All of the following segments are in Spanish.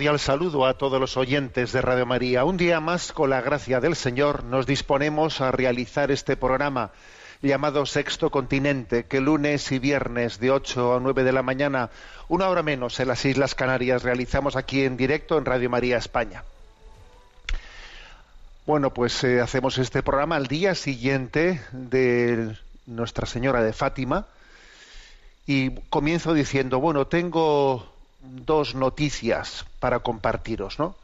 Cordial saludo a todos los oyentes de Radio María. Un día más, con la gracia del Señor, nos disponemos a realizar este programa llamado Sexto Continente, que lunes y viernes de 8 a 9 de la mañana, una hora menos en las Islas Canarias, realizamos aquí en directo en Radio María España. Bueno, pues eh, hacemos este programa al día siguiente de Nuestra Señora de Fátima y comienzo diciendo, bueno, tengo dos noticias para compartiros, ¿no?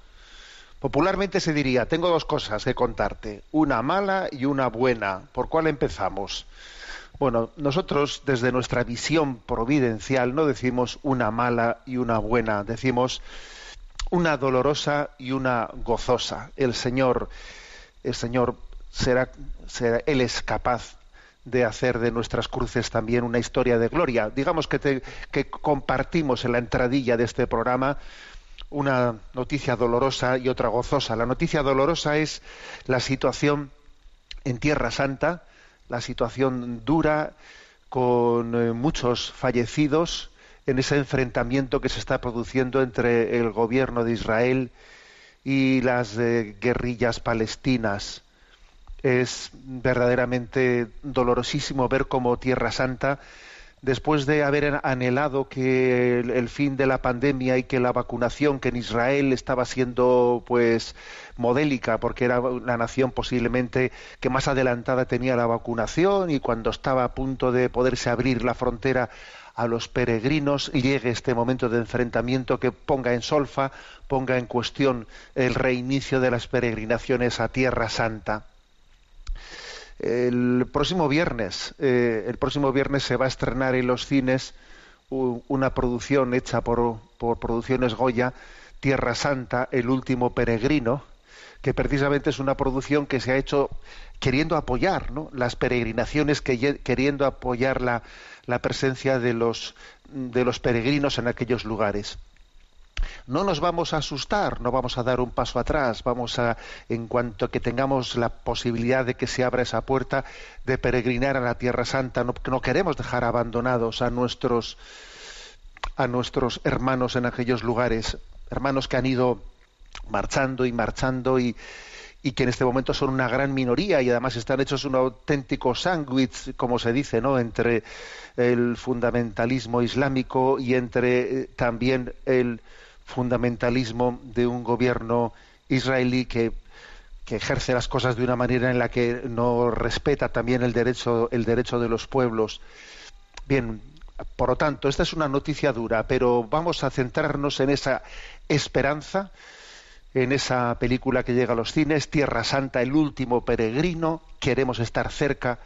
Popularmente se diría, tengo dos cosas que contarte, una mala y una buena. ¿Por cuál empezamos? Bueno, nosotros desde nuestra visión providencial no decimos una mala y una buena, decimos una dolorosa y una gozosa. El Señor, el Señor será, será Él es capaz de hacer de nuestras cruces también una historia de gloria. Digamos que, que compartimos en la entradilla de este programa una noticia dolorosa y otra gozosa. La noticia dolorosa es la situación en Tierra Santa, la situación dura con eh, muchos fallecidos en ese enfrentamiento que se está produciendo entre el gobierno de Israel y las eh, guerrillas palestinas. Es verdaderamente dolorosísimo ver cómo Tierra Santa, después de haber anhelado que el, fin de la pandemia y que la vacunación que en Israel estaba siendo pues modélica porque era la nación posiblemente que más adelantada tenía la vacunación y cuando estaba a punto de poderse abrir la frontera a los peregrinos llegue este momento de enfrentamiento que ponga en solfa, ponga en cuestión el reinicio de las peregrinaciones a Tierra Santa. El próximo viernes, eh, el próximo viernes se va a estrenar en los cines una producción hecha por, por Producciones Goya, Tierra Santa, El último peregrino, que precisamente es una producción que se ha hecho queriendo apoyar ¿no? las peregrinaciones, queriendo apoyar la, la presencia de los, de los peregrinos en aquellos lugares no nos vamos a asustar, no vamos a dar un paso atrás, vamos a, en cuanto que tengamos la posibilidad de que se abra esa puerta de peregrinar a la Tierra Santa, no, no queremos dejar abandonados a nuestros a nuestros hermanos en aquellos lugares, hermanos que han ido marchando y marchando y, y que en este momento son una gran minoría y además están hechos un auténtico sándwich, como se dice, ¿no? entre el fundamentalismo islámico y entre eh, también el fundamentalismo de un gobierno israelí que, ejerce las cosas de una manera en la que no respeta también el derecho, el derecho de los pueblos. Bien, por lo tanto, esta es una noticia dura, pero vamos a centrarnos en esa esperanza, en esa película que llega a los cines, Tierra Santa, el último peregrino. Queremos estar cerca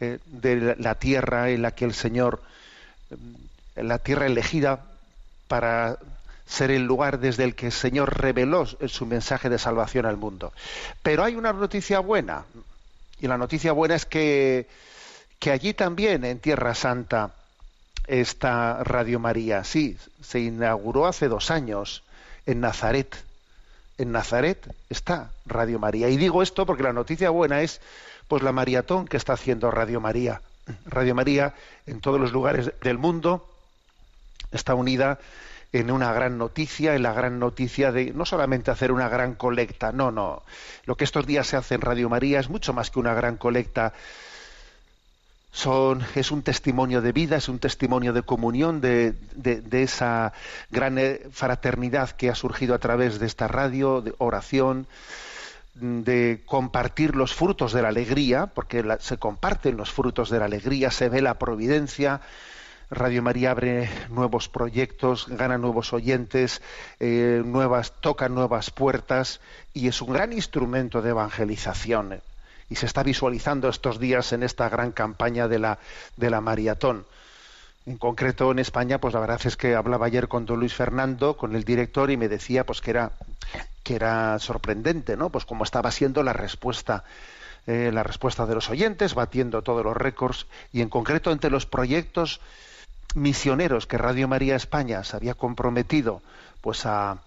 eh, de la tierra en la que el Señor, eh, la tierra elegida para ser el lugar desde el que el Señor reveló su mensaje de salvación al mundo. Pero hay una noticia buena, y la noticia buena es que, allí también, en Tierra Santa, está Radio María. Sí, se inauguró hace dos años en Nazaret, en Nazaret está Radio María. Y digo esto porque la noticia buena es pues la maratón que está haciendo Radio María. Radio María en todos los lugares del mundo está unida en una gran noticia, en la gran noticia de no solamente hacer una gran colecta, no, no. Lo que estos días se hace en Radio María es mucho más que una gran colecta. Son, es un testimonio de vida, es un testimonio de comunión, de, esa gran eh, fraternidad que ha surgido a través de esta radio, de oración, de compartir los frutos de la alegría, porque se comparten los frutos de la alegría, se ve la providencia, Radio María abre nuevos proyectos, gana nuevos oyentes, eh, nuevas, toca nuevas puertas y es un gran instrumento de evangelización. Y se está visualizando estos días en esta gran campaña de la, de la maratón. En concreto en España, pues la verdad es que hablaba ayer con don Luis Fernando, con el director, y me decía pues que era, que era sorprendente, ¿no? Pues cómo estaba siendo la respuesta eh, la respuesta de los oyentes, batiendo todos los récords, y en concreto entre los proyectos misioneros que Radio María España se había comprometido pues a,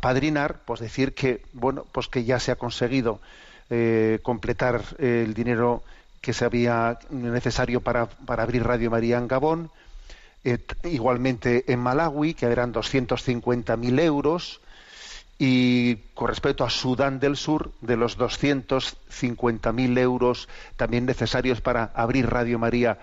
padrinar, pues decir que bueno, pues que ya se ha conseguido eh, completar el dinero que se había necesario para, para abrir Radio María en Gabón, igualmente en Malawi, que eran 250.000 euros, y con respecto a Sudán del Sur, de los 250.000 euros también necesarios para abrir Radio María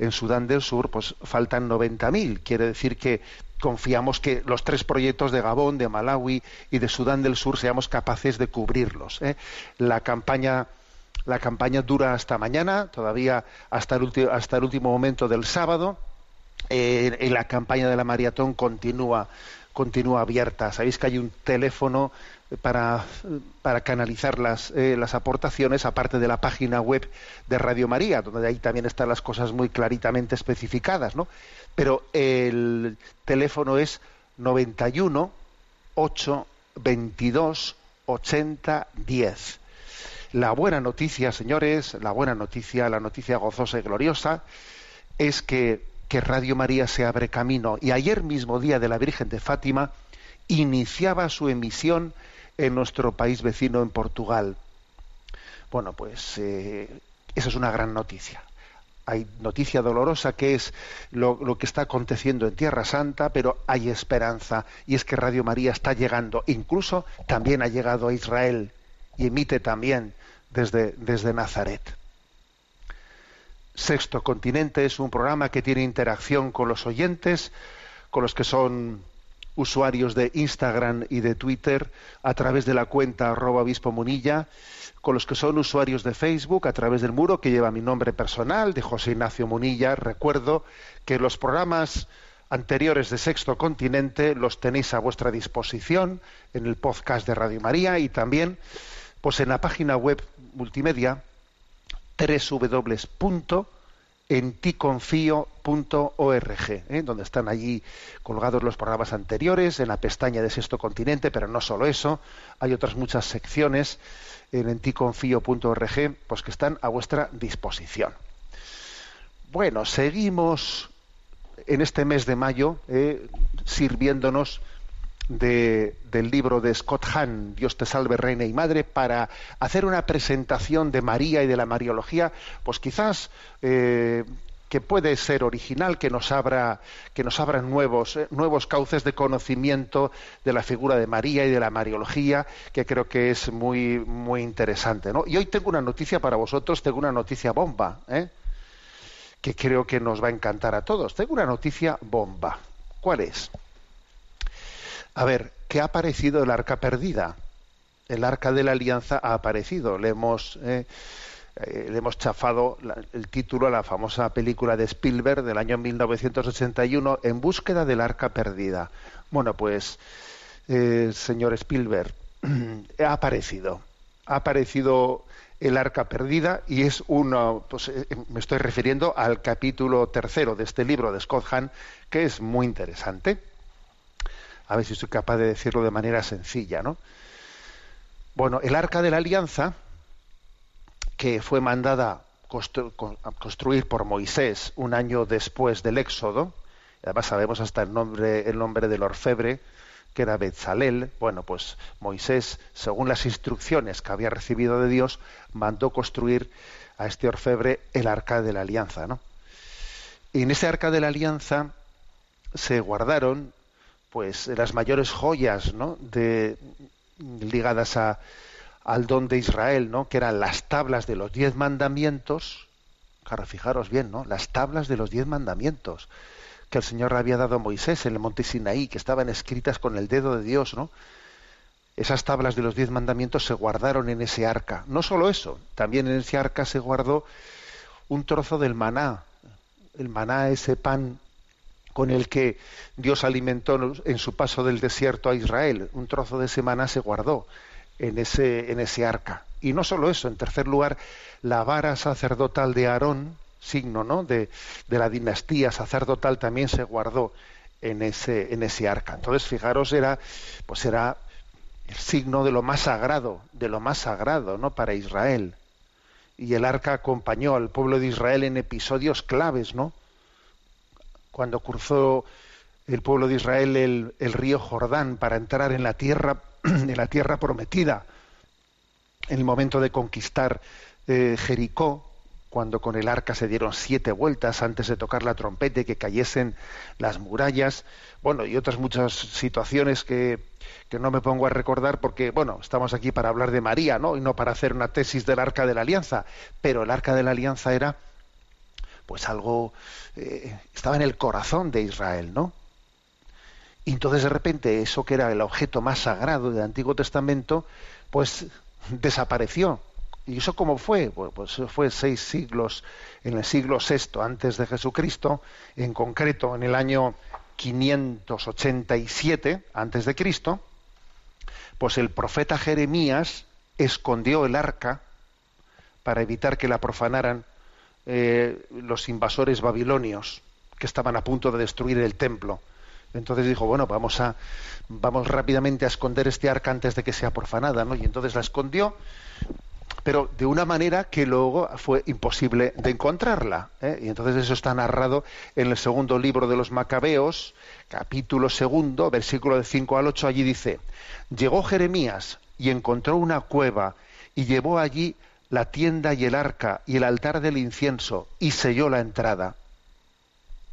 en Sudán del Sur, pues faltan 90.000. Quiere decir que confiamos que los tres proyectos de Gabón, de Malawi y de Sudán del Sur seamos capaces de cubrirlos. ¿eh? La campaña la campaña dura hasta mañana, todavía hasta el, hasta el último momento del sábado. Eh, la campaña de la maratón continúa continúa abierta. Sabéis que hay un teléfono para, para canalizar las, eh, las aportaciones, aparte de la página web de Radio María, donde ahí también están las cosas muy claritamente especificadas, ¿no? Pero el teléfono es 91 8 22 80 10. La buena noticia, señores, la buena noticia, la noticia gozosa y gloriosa, es que, que Radio María se abre camino. Y ayer mismo, día de la Virgen de Fátima, iniciaba su emisión en nuestro país vecino, en Portugal. Bueno, pues eh, esa es una gran noticia. Hay noticia dolorosa que es lo, lo, que está aconteciendo en Tierra Santa, pero hay esperanza y es que Radio María está llegando, incluso también ha llegado a Israel y emite también desde, desde Nazaret. Sexto Continente es un programa que tiene interacción con los oyentes, con los que son usuarios de Instagram y de Twitter a través de la cuenta arroba obispo munilla, con los que son usuarios de Facebook a través del muro que lleva mi nombre personal de José Ignacio Munilla. Recuerdo que los programas anteriores de Sexto Continente los tenéis a vuestra disposición en el podcast de Radio María y también pues en la página web multimedia www.enticonfio.org, ¿eh? donde están allí colgados los programas anteriores, en la pestaña de Sexto Continente, pero no solo eso, hay otras muchas secciones en enticonfio.org pues que están a vuestra disposición. Bueno, seguimos en este mes de mayo eh, sirviéndonos de, del libro de Scott Hahn, Dios te salve, Reina y Madre, para hacer una presentación de María y de la Mariología, pues quizás eh, que puede ser original, que nos abra, que nos abra nuevos, eh, nuevos cauces de conocimiento de la figura de María y de la Mariología, que creo que es muy, muy interesante. Y hoy tengo una noticia para vosotros, tengo una noticia bomba, ¿eh? que creo que nos va a encantar a todos. Tengo una noticia bomba. ¿Cuál es? A ver, ¿qué ha aparecido el arca perdida? El arca de la alianza ha aparecido. Le hemos, eh, eh, le hemos chafado el título a la famosa película de Spielberg del año 1981, En búsqueda del arca perdida. Bueno, pues, eh, señor Spielberg, ha aparecido. Ha aparecido el arca perdida y es uno, pues eh, me estoy refiriendo al capítulo tercero de este libro de Scott Hahn, que es muy interesante a ver si soy capaz de decirlo de manera sencilla, ¿no? Bueno, el arca de la alianza, que fue mandada construir por Moisés un año después del Éxodo, además sabemos hasta el nombre, el nombre del orfebre, que era Betzalel, bueno, pues Moisés, según las instrucciones que había recibido de Dios, mandó construir a este orfebre el arca de la alianza, ¿no? Y en ese arca de la alianza se guardaron pues las mayores joyas ¿no? de, ligadas a, al don de Israel, ¿no? que eran las tablas de los diez mandamientos, claro, fijaros bien, ¿no? las tablas de los diez mandamientos que el Señor había dado a Moisés en el monte Sinaí, que estaban escritas con el dedo de Dios, ¿no? Esas tablas de los diez mandamientos se guardaron en ese arca. No solo eso, también en ese arca se guardó un trozo del maná. El maná, ese pan con el que Dios alimentó en su paso del desierto a Israel. Un trozo de ese maná se guardó en ese, en ese arca. Y no solo eso, en tercer lugar, la vara sacerdotal de Aarón, signo ¿no? de, de la dinastía sacerdotal, también se guardó en ese, en ese arca. Entonces, fijaros, era, pues era el signo de lo más sagrado, de lo más sagrado, ¿no? Para Israel. Y el arca acompañó al pueblo de Israel en episodios claves, ¿no? Cuando cruzó el pueblo de Israel el, río Jordán para entrar en la tierra, en la tierra prometida, en el momento de conquistar eh, Jericó, cuando con el arca se dieron siete vueltas antes de tocar la trompeta y que cayesen las murallas, bueno, y otras muchas situaciones que, que, no me pongo a recordar porque, bueno, estamos aquí para hablar de María, ¿no? Y no para hacer una tesis del arca de la alianza, pero el arca de la alianza era, pues algo, eh, estaba en el corazón de Israel, ¿no? Y entonces de repente eso que era el objeto más sagrado del Antiguo Testamento, pues desapareció ¿Y eso cómo fue? pues fue seis siglos, en el siglo VI antes de Jesucristo, en concreto en el año 587 antes de Cristo, pues el profeta Jeremías escondió el arca para evitar que la profanaran eh, los invasores babilonios que estaban a punto de destruir el templo. Entonces dijo, bueno, vamos a vamos rápidamente a esconder este arca antes de que sea profanada. Y entonces la escondió pero de una manera que luego fue imposible de encontrarla. ¿eh? Y entonces eso está narrado en el segundo libro de los Macabeos, capítulo segundo, versículo de 5 al 8, allí dice, llegó Jeremías y encontró una cueva y llevó allí la tienda y el arca y el altar del incienso y selló la entrada.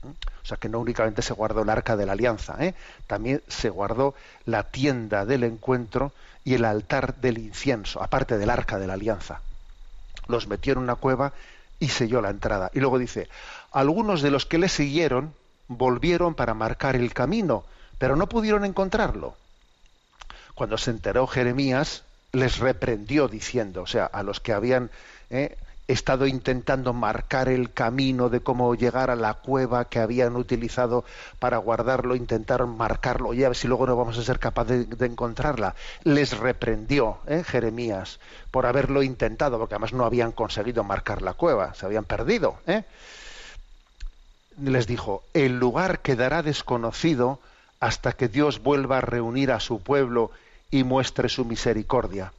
¿Mm? O sea que no únicamente se guardó el arca de la alianza, ¿eh? también se guardó la tienda del encuentro y el altar del incienso, aparte del arca de la alianza. Los metió en una cueva y selló la entrada. Y luego dice, algunos de los que le siguieron volvieron para marcar el camino, pero no pudieron encontrarlo. Cuando se enteró Jeremías, les reprendió diciendo, o sea, a los que habían eh, estado intentando marcar el camino de cómo llegar a la cueva que habían utilizado para guardarlo, intentaron marcarlo, y a ver si luego no vamos a ser capaces de, encontrarla. Les reprendió ¿eh? Jeremías por haberlo intentado, porque además no habían conseguido marcar la cueva, se habían perdido. ¿eh? Les dijo, el lugar quedará desconocido hasta que Dios vuelva a reunir a su pueblo y muestre su misericordia.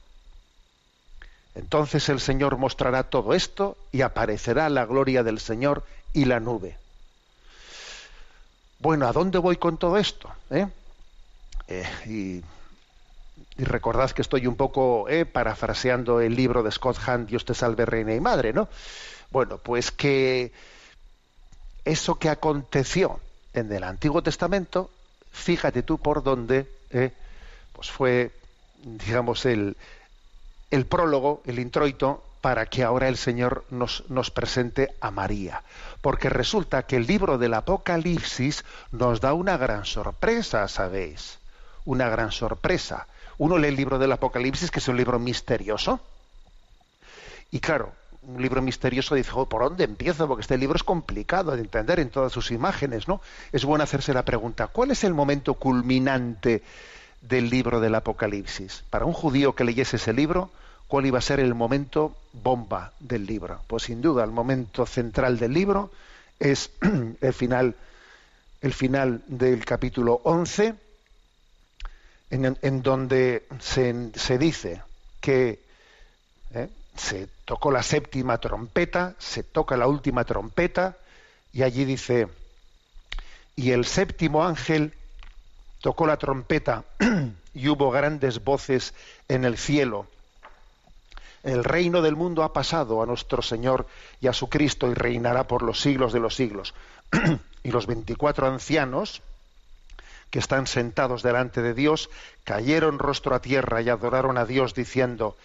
Entonces el Señor mostrará todo esto y aparecerá la gloria del Señor y la nube. Bueno, ¿a dónde voy con todo esto? Eh? Eh, y, recordad que estoy un poco eh, parafraseando el libro de Scott Hunt, Dios te salve, reina y madre, ¿no? Bueno, pues que eso que aconteció en el Antiguo Testamento, fíjate tú por dónde, pues fue, digamos, el, prólogo, el introito, para que ahora el Señor nos, nos, presente a María. Porque resulta que el libro del Apocalipsis nos da una gran sorpresa, ¿sabéis? Una gran sorpresa. Uno lee el libro del Apocalipsis, que es un libro misterioso. Y claro, un libro misterioso dice, oh, ¿por dónde empiezo? Porque este libro es complicado de entender en todas sus imágenes, ¿no? Es bueno hacerse la pregunta, ¿cuál es el momento culminante del libro del Apocalipsis. Para un judío que leyese ese libro, ¿cuál iba a ser el momento bomba del libro? Pues sin duda, el momento central del libro es el final, el final del capítulo 11, en, donde se, dice que ¿eh? se tocó la séptima trompeta, se toca la última trompeta, y allí dice, y el séptimo ángel tocó la trompeta y hubo grandes voces en el cielo. El reino del mundo ha pasado a nuestro Señor y a su Cristo y reinará por los siglos de los siglos. y los veinticuatro ancianos que están sentados delante de Dios cayeron rostro a tierra y adoraron a Dios diciendo,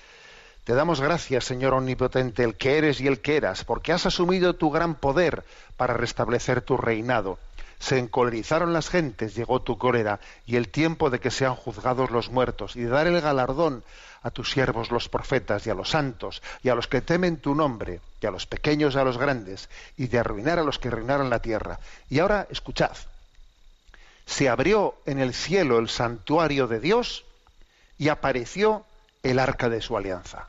Te damos gracias, Señor Omnipotente, el que eres y el que eras, porque has asumido tu gran poder para restablecer tu reinado se encolerizaron las gentes, llegó tu cólera, y el tiempo de que sean juzgados los muertos, y de dar el galardón a tus siervos los profetas, y a los santos, y a los que temen tu nombre, y a los pequeños y a los grandes, y de arruinar a los que arruinaron la tierra. Y ahora, escuchad, se abrió en el cielo el santuario de Dios, y apareció el arca de su alianza.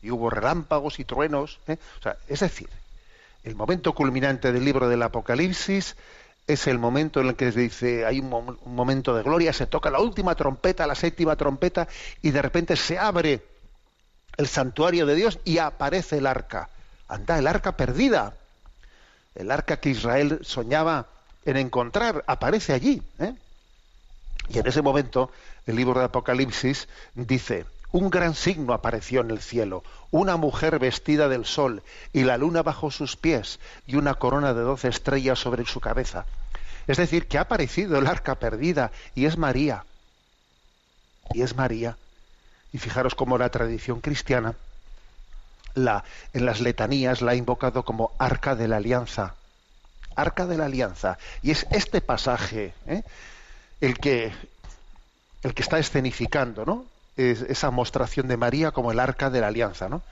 Y hubo relámpagos y truenos, ¿eh? es decir, el momento culminante del libro del Apocalipsis es el momento en el que se dice, hay un, momento de gloria, se toca la última trompeta, la séptima trompeta, y de repente se abre el santuario de Dios y aparece el arca. Anda, el arca perdida. El arca que Israel soñaba en encontrar, aparece allí. ¿eh? Y en ese momento, el libro de Apocalipsis dice, un gran signo apareció en el cielo, una mujer vestida del sol y la luna bajo sus pies y una corona de doce estrellas sobre su cabeza. Es decir, que ha aparecido el arca perdida y es María. Y es María. Y fijaros cómo la tradición cristiana la, en las letanías la ha invocado como arca de la alianza. Arca de la alianza. Y es este pasaje ¿eh? el, que, el que está escenificando, ¿no? Esa mostración de María como el arca de la alianza. ¿no?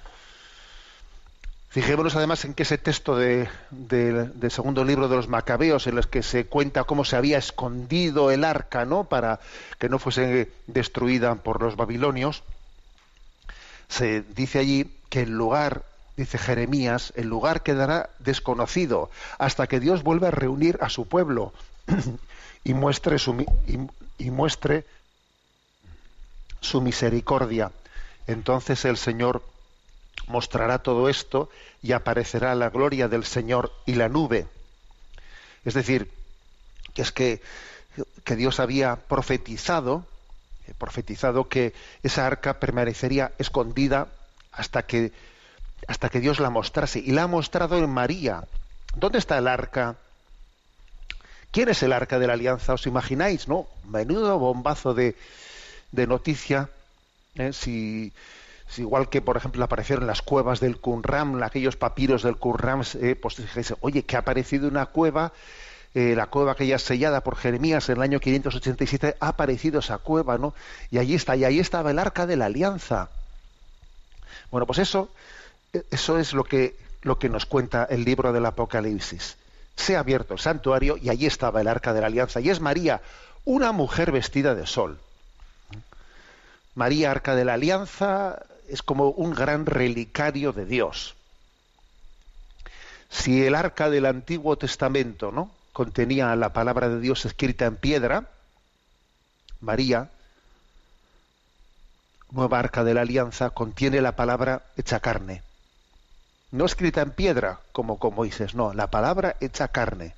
Fijémonos además en que ese texto del segundo libro de los Macabeos, en el que se cuenta cómo se había escondido el arca, ¿no? Para que no fuese destruida por los babilonios, se dice allí que el lugar, dice Jeremías, el lugar quedará desconocido hasta que Dios vuelva a reunir a su pueblo y muestre su, y muestre su misericordia. Entonces el Señor mostrará todo esto y aparecerá la gloria del Señor y la nube. Es decir, que es que, que Dios había profetizado, eh, profetizado que esa arca permanecería escondida hasta que, hasta que Dios la mostrase. Y la ha mostrado en María. ¿Dónde está el arca? ¿Quién es el arca de la alianza? ¿Os imagináis? ¿No? Menudo bombazo de, de noticia, ¿eh? si, igual que por ejemplo aparecieron las cuevas del Qumran, aquellos papiros del Qumran, eh, pues dijese, oye, que ha aparecido una cueva, eh, la cueva aquella sellada por Jeremías en el año 587, ha aparecido esa cueva, ¿no? Y allí está, y ahí estaba el arca de la alianza. Bueno, pues eso, eso es lo que, lo que nos cuenta el libro del Apocalipsis. Se ha abierto el santuario y allí estaba el arca de la alianza. Y es María, una mujer vestida de sol. María, Arca de la Alianza, es como un gran relicario de Dios. Si el arca del Antiguo Testamento ¿no? contenía la palabra de Dios escrita en piedra, María, nueva arca de la alianza, contiene la palabra hecha carne. No escrita en piedra, como con Moisés, no, la palabra hecha carne.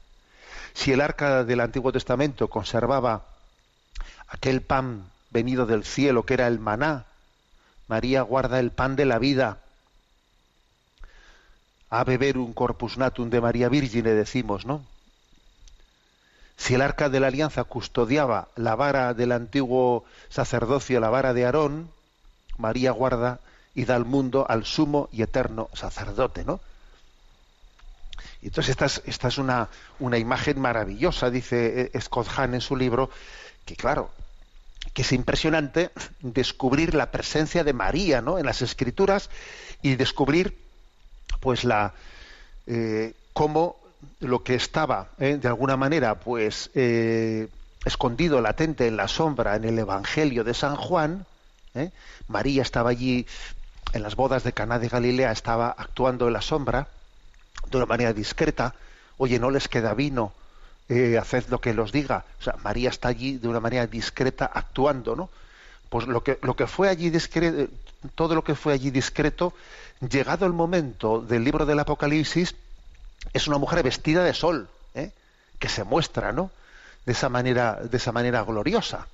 Si el arca del Antiguo Testamento conservaba aquel pan venido del cielo, que era el maná. María guarda el pan de la vida. A beber un corpus natum de María Virgine, decimos, ¿no? Si el arca de la alianza custodiaba la vara del antiguo sacerdocio, la vara de Aarón, María guarda y da al mundo al sumo y eterno sacerdote, ¿no? Y entonces esta es, esta es una, una, imagen maravillosa, dice Scott Hahn en su libro, que claro, que es impresionante descubrir la presencia de María ¿no? en las escrituras y descubrir pues la eh, cómo lo que estaba ¿eh? de alguna manera pues eh, escondido latente en la sombra en el evangelio de San Juan María estaba allí en las bodas de Caná de Galilea estaba actuando en la sombra de una manera discreta oye no les queda vino eh, haced lo que los diga. María está allí de una manera discreta actuando, ¿no? Pues lo que, lo que fue allí discreto, todo lo que fue allí discreto, llegado el momento del libro del Apocalipsis, es una mujer vestida de sol, ¿eh? que se muestra, ¿no? de esa manera, de esa manera gloriosa.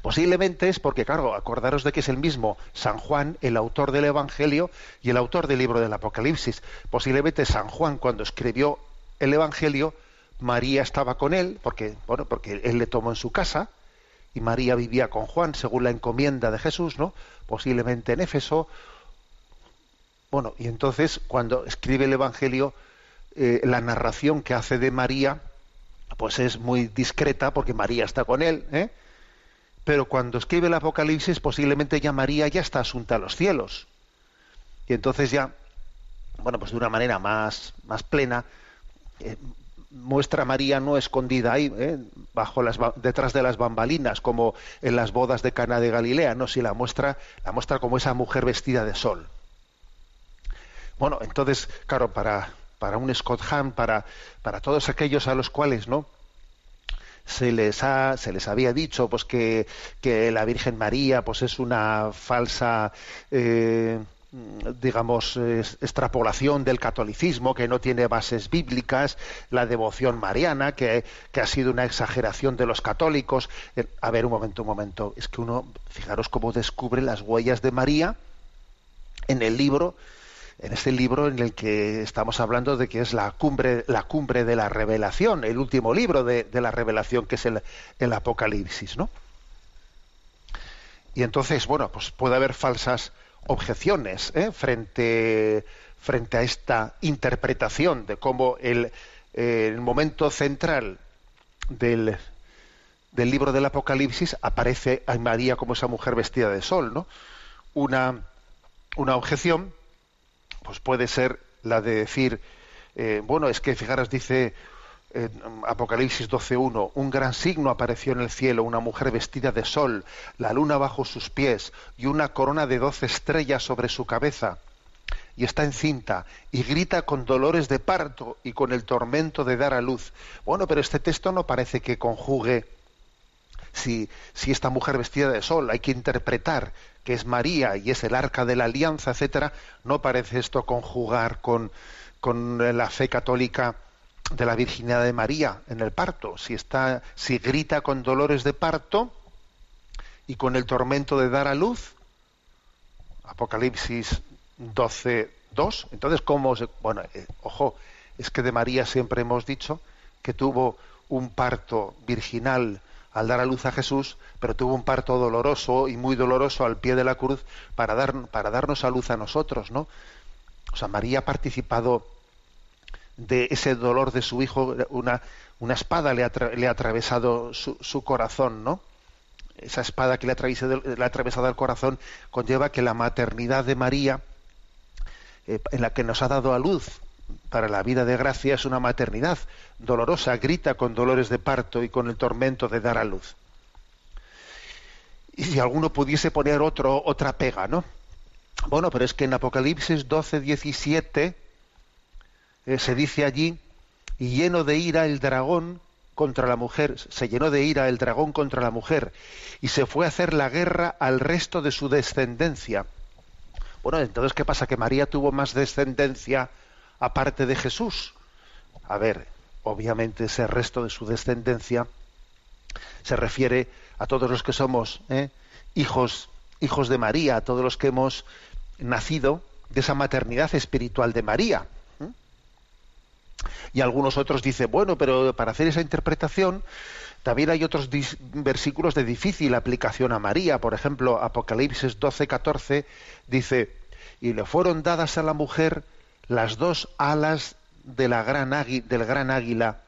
Posiblemente es porque, claro, acordaros de que es el mismo San Juan, el autor del Evangelio y el autor del libro del Apocalipsis. Posiblemente San Juan, cuando escribió el Evangelio, María estaba con él, porque, bueno, porque él le tomó en su casa, y María vivía con Juan, según la encomienda de Jesús, ¿no? Posiblemente en Éfeso. Bueno, y entonces, cuando escribe el Evangelio, eh, la narración que hace de María, pues es muy discreta, porque María está con él, ¿eh? pero cuando escribe el Apocalipsis posiblemente ya María ya está asunta a los cielos. Y entonces ya, bueno, pues de una manera más, más plena, eh, muestra a María no escondida ahí, ¿eh? bajo las, detrás de las bambalinas, como en las bodas de Cana de Galilea, no, si la muestra, la muestra como esa mujer vestida de sol. Bueno, entonces, claro, para, para un Scott Hahn, para, para todos aquellos a los cuales, ¿no? se les ha, se les había dicho pues que, que la Virgen María pues es una falsa eh, digamos extrapolación del catolicismo que no tiene bases bíblicas la devoción mariana que, que, ha sido una exageración de los católicos eh, a ver un momento un momento es que uno fijaros cómo descubre las huellas de María en el libro en este libro en el que estamos hablando de que es la cumbre, la cumbre de la revelación, el último libro de, la revelación que es el, el Apocalipsis, ¿no? Y entonces, bueno, pues puede haber falsas objeciones ¿eh? frente, frente a esta interpretación de cómo el, el momento central del, del libro del Apocalipsis aparece a María como esa mujer vestida de sol, ¿no? Una, una objeción pues puede ser la de decir, eh, bueno, es que fijaros, dice Apocalipsis 12.1, un gran signo apareció en el cielo, una mujer vestida de sol, la luna bajo sus pies y una corona de doce estrellas sobre su cabeza. Y está encinta y grita con dolores de parto y con el tormento de dar a luz. Bueno, pero este texto no parece que conjugue si, si esta mujer vestida de sol, hay que interpretar que es María y es el arca de la alianza, etcétera, no parece esto conjugar con, con la fe católica de la virginidad de María en el parto. Si está, si grita con dolores de parto y con el tormento de dar a luz, Apocalipsis 12, 2. Entonces, ¿cómo se, bueno, eh, ojo, es que de María siempre hemos dicho que tuvo un parto virginal al dar a luz a Jesús, pero tuvo un parto doloroso y muy doloroso al pie de la cruz para, dar, para darnos a luz a nosotros, ¿no? O sea, María ha participado de ese dolor de su hijo, una, una espada le ha, le ha atravesado su, su, corazón, ¿no? Esa espada que le ha, atravesado el corazón conlleva que la maternidad de María, eh, en la que nos ha dado a luz para la vida de gracia es una maternidad dolorosa, grita con dolores de parto y con el tormento de dar a luz. Y si alguno pudiese poner otro, otra pega, ¿no? Bueno, pero es que en Apocalipsis 12, 17 eh, se dice allí, y lleno de ira el dragón contra la mujer, se llenó de ira el dragón contra la mujer, y se fue a hacer la guerra al resto de su descendencia. Bueno, entonces, ¿qué pasa? ¿Que María tuvo más descendencia aparte de Jesús. A ver, obviamente ese resto de su descendencia se refiere a todos los que somos ¿eh? hijos, hijos de María, a todos los que hemos nacido de esa maternidad espiritual de María. Y algunos otros dicen, bueno, pero para hacer esa interpretación también hay otros versículos de difícil aplicación a María. Por ejemplo, Apocalipsis 12, 14 dice, y le fueron dadas a la mujer las dos alas del gran águila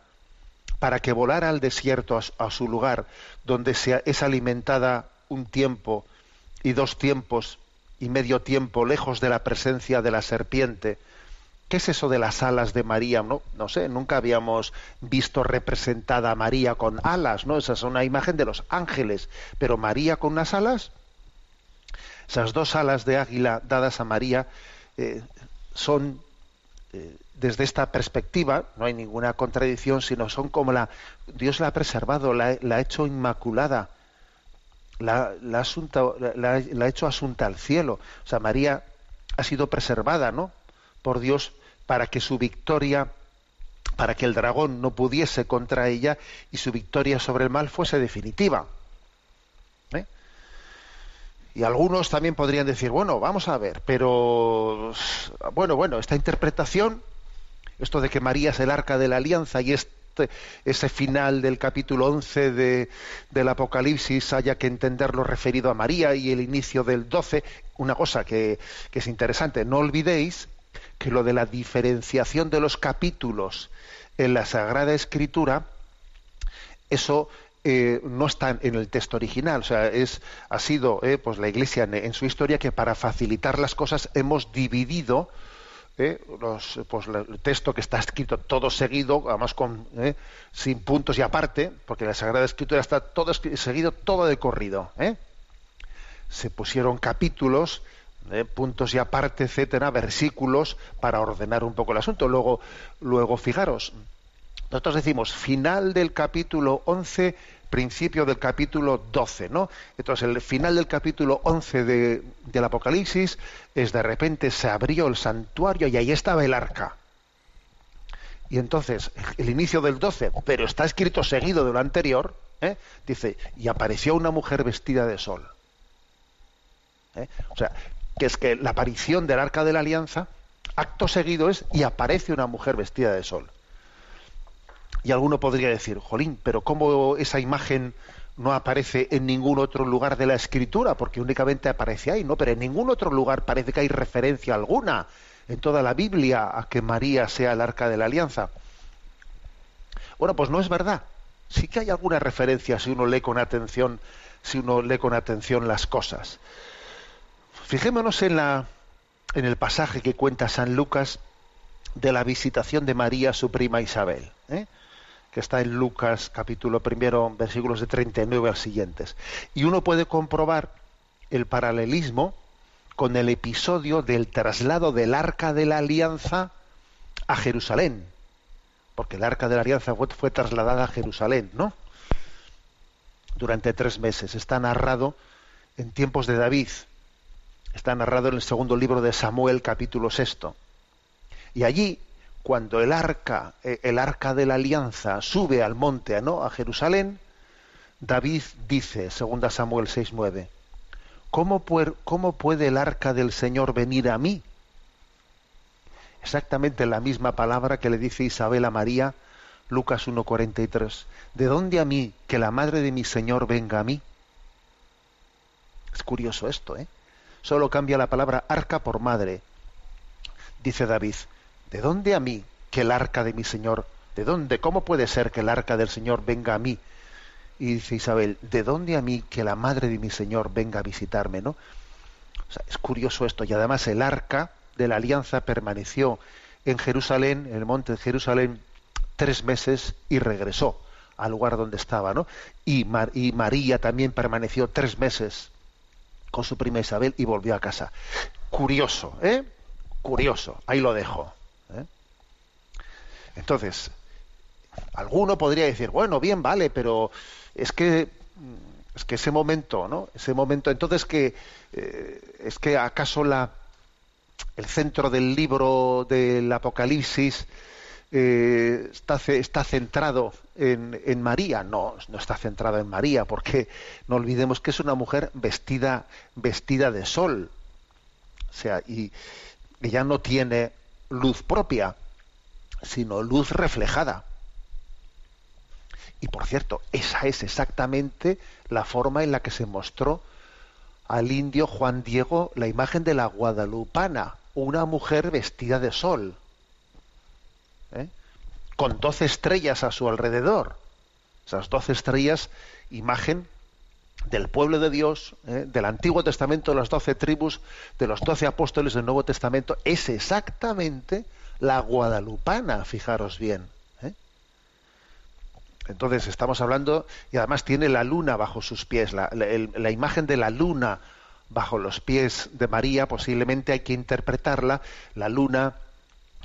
para que volara al desierto a, su lugar, donde se, es alimentada un tiempo y dos tiempos y medio tiempo lejos de la presencia de la serpiente. ¿Qué es eso de las alas de María? No, no sé, nunca habíamos visto representada a María con alas, ¿no? Esa es una imagen de los ángeles, pero María con unas alas. Esas dos alas de águila dadas a María eh, son eh, desde esta perspectiva no hay ninguna contradicción, sino son como la Dios la ha preservado, la, ha hecho inmaculada, la, la, ha hecho asunta al cielo. O sea, María ha sido preservada, ¿no? Por Dios para que su victoria para que el dragón no pudiese contra ella y su victoria sobre el mal fuese definitiva. ¿Eh? Y algunos también podrían decir, bueno, vamos a ver, pero bueno, bueno, esta interpretación, esto de que María es el arca de la alianza y este, ese final del capítulo 11 de, del Apocalipsis haya que entenderlo referido a María y el inicio del 12, una cosa que es interesante, no olvidéis que lo de la diferenciación de los capítulos en la Sagrada Escritura, eso eh, no está en el texto original. O sea, es, ha sido eh, pues la Iglesia en, su historia que para facilitar las cosas hemos dividido eh, los, pues, el texto que está escrito todo seguido, además con, sin puntos y aparte, porque la Sagrada Escritura está todo seguido, todo de corrido. Se pusieron capítulos puntos y aparte, etcétera, versículos para ordenar un poco el asunto. Luego, luego fijaros, nosotros decimos final del capítulo 11, principio del capítulo 12, ¿no? Entonces, el final del capítulo 11 de, del Apocalipsis es de repente se abrió el santuario y ahí estaba el arca. Y entonces, el inicio del 12, pero está escrito seguido de lo anterior, ¿eh? dice, y apareció una mujer vestida de sol. ¿Eh? O sea, que es que la aparición del arca de la alianza, acto seguido es y aparece una mujer vestida de sol. Y alguno podría decir, jolín, pero ¿cómo esa imagen no aparece en ningún otro lugar de la escritura? Porque únicamente aparece ahí, ¿no? Pero en ningún otro lugar parece que hay referencia alguna en toda la Biblia a que María sea el arca de la alianza. Bueno, pues no es verdad. Sí que hay alguna referencia si uno lee con atención, si uno lee con atención las cosas. Fijémonos en, la, en el pasaje que cuenta San Lucas de la visitación de María a su prima Isabel, ¿eh? que está en Lucas capítulo primero, versículos de 39 al siguientes. Y uno puede comprobar el paralelismo con el episodio del traslado del arca de la alianza a Jerusalén, porque el arca de la alianza fue, fue trasladada a Jerusalén, ¿no? Durante tres meses. Está narrado en tiempos de David, Está narrado en el segundo libro de Samuel, capítulo sexto. Y allí, cuando el arca, eh, el arca de la alianza sube al monte, ¿no? a Jerusalén, David dice, segunda Samuel 6:9, ¿cómo, ¿cómo puede el arca del Señor venir a mí? Exactamente la misma palabra que le dice Isabel a María, Lucas 1:43. ¿De dónde a mí que la madre de mi Señor venga a mí? Es curioso esto, ¿eh? Solo cambia la palabra arca por madre. Dice David, ¿de dónde a mí que el arca de mi Señor? ¿De dónde? ¿Cómo puede ser que el arca del Señor venga a mí? Y dice Isabel, ¿de dónde a mí que la madre de mi Señor venga a visitarme? ¿no? es curioso esto. Y además el arca de la alianza permaneció en Jerusalén, en el monte de Jerusalén, tres meses y regresó al lugar donde estaba, ¿no? Y, y María también permaneció tres meses con su prima Isabel y volvió a casa. Curioso, ¿eh? Curioso, ahí lo dejo. ¿eh? Entonces, alguno podría decir, bueno, bien, vale, pero es que es que ese momento, ¿no? Ese momento, entonces que eh, es que acaso la el centro del libro del Apocalipsis eh, está, está, centrado en, en, María. No, no está centrado en María, porque no olvidemos que es una mujer vestida, vestida de sol. O sea, y ella no tiene luz propia, sino luz reflejada. Y por cierto, esa es exactamente la forma en la que se mostró al indio Juan Diego la imagen de la guadalupana, una mujer vestida de sol. ¿Eh? con doce estrellas a su alrededor. Esas doce estrellas, imagen del pueblo de Dios, ¿eh? del Antiguo Testamento, de las doce tribus, de los doce apóstoles del Nuevo Testamento, es exactamente la guadalupana, fijaros bien. ¿eh? Entonces estamos hablando, y además tiene la luna bajo sus pies, la, la imagen de la luna bajo los pies de María, posiblemente hay que interpretarla, la luna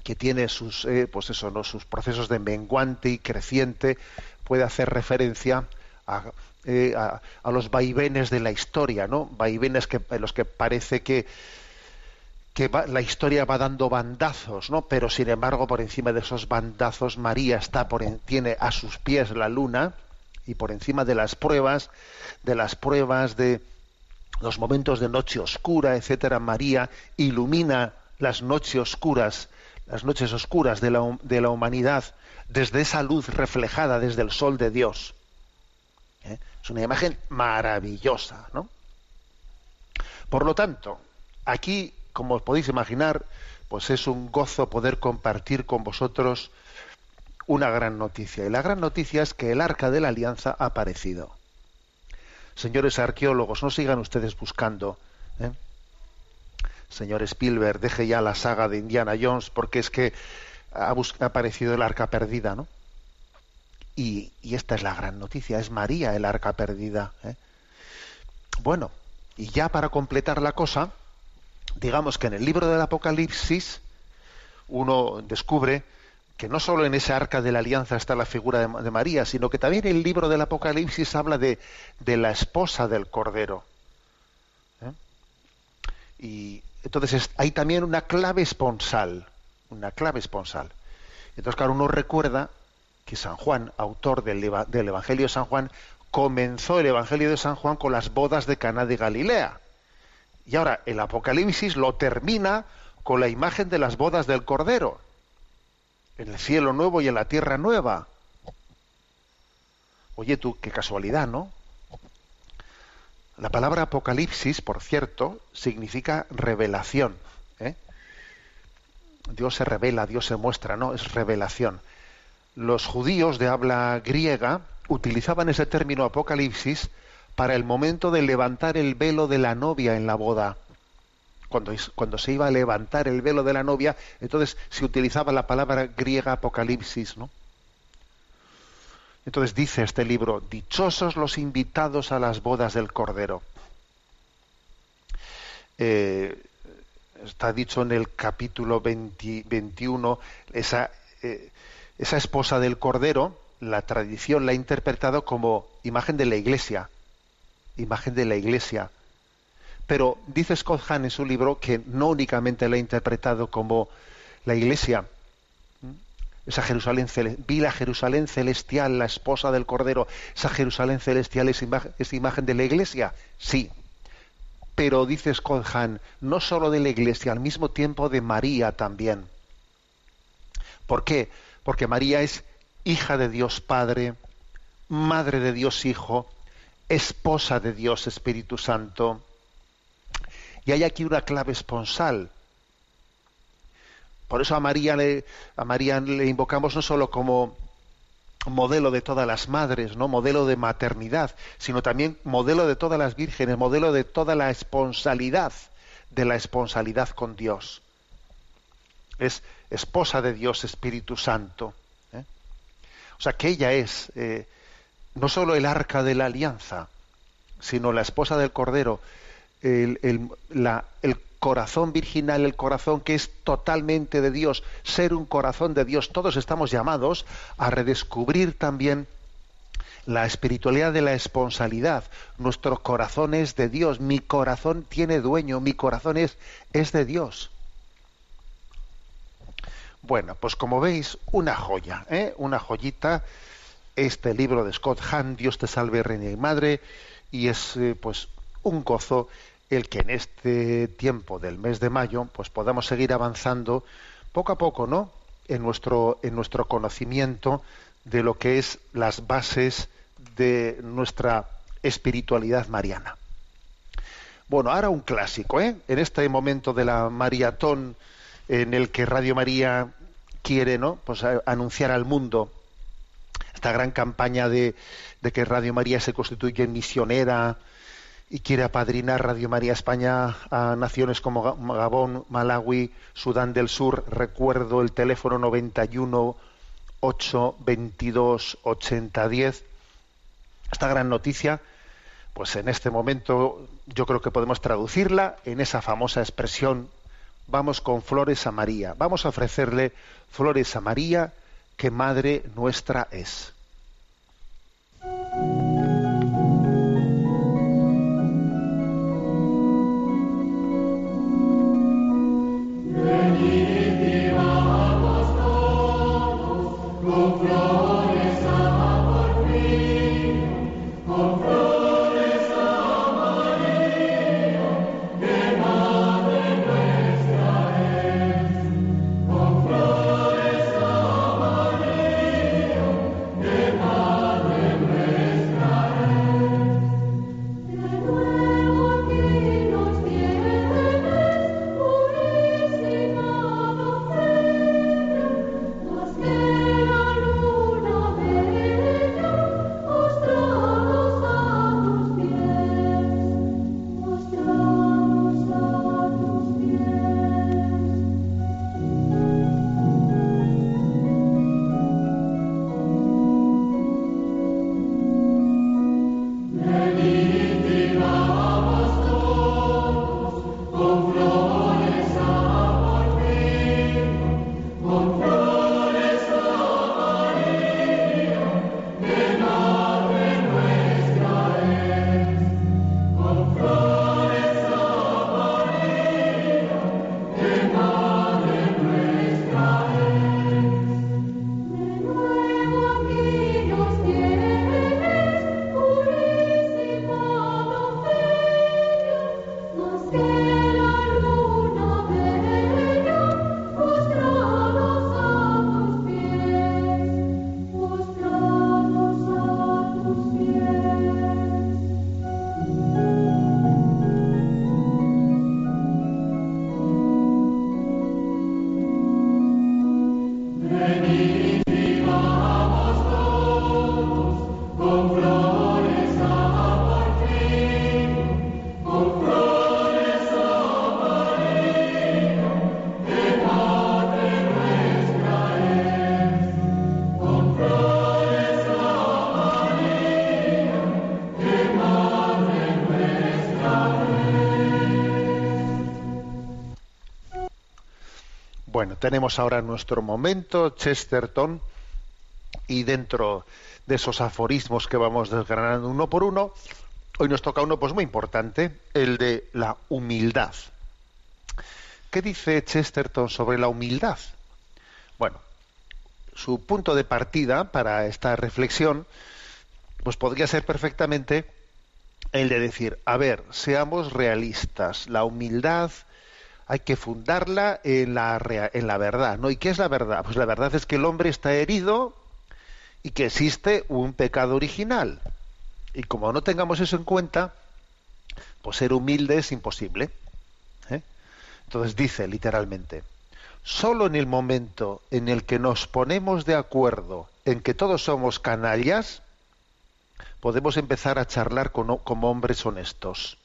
que tiene sus, eh, pues eso, ¿no? sus procesos de menguante y creciente, puede hacer referencia eh, a, a, los vaivenes de la historia, ¿no? Vaivenes que, en los que parece que, que va- la historia va dando bandazos, ¿no? Pero sin embargo, por encima de esos bandazos, María está por en- tiene a sus pies la luna y por encima de las pruebas, de las pruebas de los momentos de noche oscura, etcétera, María ilumina las noches oscuras, las noches oscuras de la, de la humanidad desde esa luz reflejada desde el sol de Dios. ¿Eh? Es una imagen maravillosa, ¿no? Por lo tanto, aquí, como os podéis imaginar, pues es un gozo poder compartir con vosotros una gran noticia. Y la gran noticia es que el arca de la alianza ha aparecido. Señores arqueólogos, no sigan ustedes buscando. ¿eh? Señor Spielberg, deje ya la saga de Indiana Jones porque es que ha, aparecido el arca perdida, ¿no? Y, esta es la gran noticia, es María el arca perdida. ¿eh? Bueno, y ya para completar la cosa, digamos que en el libro del Apocalipsis uno descubre que no solo en ese arca de la alianza está la figura de, María, sino que también el libro del Apocalipsis habla de, de la esposa del Cordero. ¿eh? Y entonces es- hay también una clave esponsal, una clave esponsal. Entonces, claro, uno recuerda que San Juan, autor del, del Evangelio de San Juan, comenzó el Evangelio de San Juan con las bodas de Caná de Galilea. Y ahora el Apocalipsis lo termina con la imagen de las bodas del Cordero, en el cielo nuevo y en la tierra nueva. Oye tú, qué casualidad, ¿no? La palabra Apocalipsis, por cierto, significa revelación. ¿eh? Dios se revela, Dios se muestra, ¿no? Es revelación. Los judíos de habla griega utilizaban ese término Apocalipsis para el momento de levantar el velo de la novia en la boda. Cuando, cuando se iba a levantar el velo de la novia, entonces se utilizaba la palabra griega Apocalipsis, ¿no? Entonces dice este libro, dichosos los invitados a las bodas del Cordero. Eh, está dicho en el capítulo 20 21, esa, eh, esa esposa del Cordero, la tradición la ha interpretado como imagen de la iglesia, imagen de la iglesia. Pero dice Scott Hahn en su libro que no únicamente la ha interpretado como la iglesia, esa Jerusalén vi la Jerusalén celestial, la esposa del Cordero, esa Jerusalén celestial es, imagen, de la iglesia, sí. Pero dice Scott Hahn, no solo de la iglesia, al mismo tiempo de María también. ¿Por qué? Porque María es hija de Dios Padre, madre de Dios Hijo, esposa de Dios Espíritu Santo. Y hay aquí una clave esponsal. Por eso a María le, a María le invocamos no solo como modelo de todas las madres, no modelo de maternidad, sino también modelo de todas las vírgenes, modelo de toda la esponsalidad, de la esponsalidad con Dios. Es esposa de Dios Espíritu Santo. ¿eh? O sea que ella es eh, no solo el arca de la alianza, sino la esposa del Cordero, el, el- corazón virginal, el corazón que es totalmente de Dios, ser un corazón de Dios. Todos estamos llamados a redescubrir también la espiritualidad de la esponsalidad. Nuestro corazón es de Dios, mi corazón tiene dueño, mi corazón es, es de Dios. Bueno, pues como veis, una joya, ¿eh? una joyita, este libro de Scott Hahn, Dios te salve, Reina y Madre, y es eh, pues un gozo el que en este tiempo del mes de mayo pues podamos seguir avanzando poco a poco, ¿no? En nuestro, en nuestro conocimiento de lo que es las bases de nuestra espiritualidad mariana. Bueno, ahora un clásico, ¿eh? En este momento de la maratón en el que Radio María quiere, ¿no? Pues anunciar al mundo esta gran campaña de, de que Radio María se constituye misionera y quiere apadrinar Radio María España a naciones como Ga- Gabón, Malawi, Sudán del Sur. Recuerdo el teléfono 91 8 22 80 10. Esta gran noticia, pues en este momento yo creo que podemos traducirla en esa famosa expresión vamos con flores a María, vamos a ofrecerle flores a María que madre nuestra es. Tenemos ahora nuestro momento, Chesterton, y dentro de esos aforismos que vamos desgranando uno por uno, hoy nos toca uno pues muy importante, el de la humildad. ¿Qué dice Chesterton sobre la humildad? Bueno, su punto de partida para esta reflexión pues podría ser perfectamente el de decir, a ver, seamos realistas, la humildad hay que fundarla en la, verdad, ¿no? ¿Y qué es la verdad? Pues la verdad es que el hombre está herido y que existe un pecado original. Y como no tengamos eso en cuenta, pues ser humilde es imposible. ¿eh? Entonces dice literalmente, solo en el momento en el que nos ponemos de acuerdo en que todos somos canallas, podemos empezar a charlar como hombres honestos.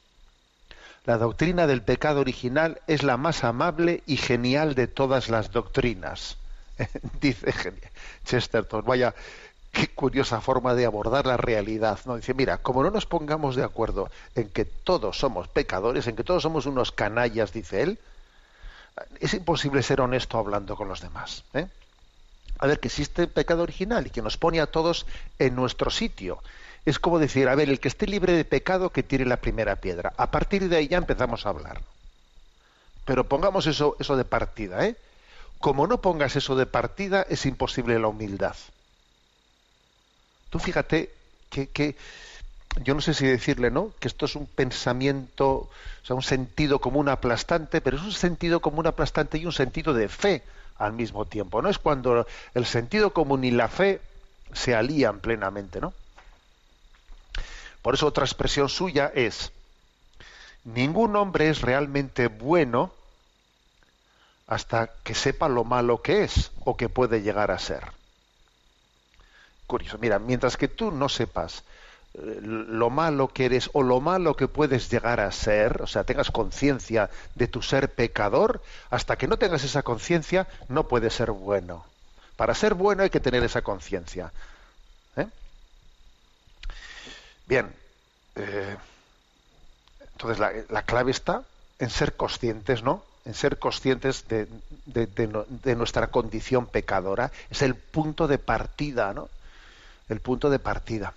La doctrina del pecado original es la más amable y genial de todas las doctrinas. Dice Chesterton, vaya, qué curiosa forma de abordar la realidad. ¿no? Dice, mira, como no nos pongamos de acuerdo en que todos somos pecadores, en que todos somos unos canallas, dice él, es imposible ser honesto hablando con los demás. ¿eh? A ver, que existe pecado original y que nos pone a todos en nuestro sitio es como decir, a ver, el que esté libre de pecado que tire la primera piedra. A partir de ahí ya empezamos a hablar. Pero pongamos eso, eso de partida, ¿eh? Como no pongas eso de partida, es imposible la humildad. Tú fíjate que, yo no sé si decirle, ¿no? Que esto es un pensamiento, o sea, un sentido común aplastante, pero es un sentido común aplastante y un sentido de fe al mismo tiempo. No es cuando el sentido común y la fe se alían plenamente, ¿no? Por eso otra expresión suya es, ningún hombre es realmente bueno hasta que sepa lo malo que es o que puede llegar a ser. Curioso, mira, mientras que tú no sepas eh, lo malo que eres o lo malo que puedes llegar a ser, o sea, tengas conciencia de tu ser pecador, hasta que no tengas esa conciencia no puedes ser bueno. Para ser bueno hay que tener esa conciencia. Bien, eh, entonces la, clave está en ser conscientes, ¿no? En ser conscientes de, de, nuestra condición pecadora. Es el punto de partida, ¿no? El punto de partida.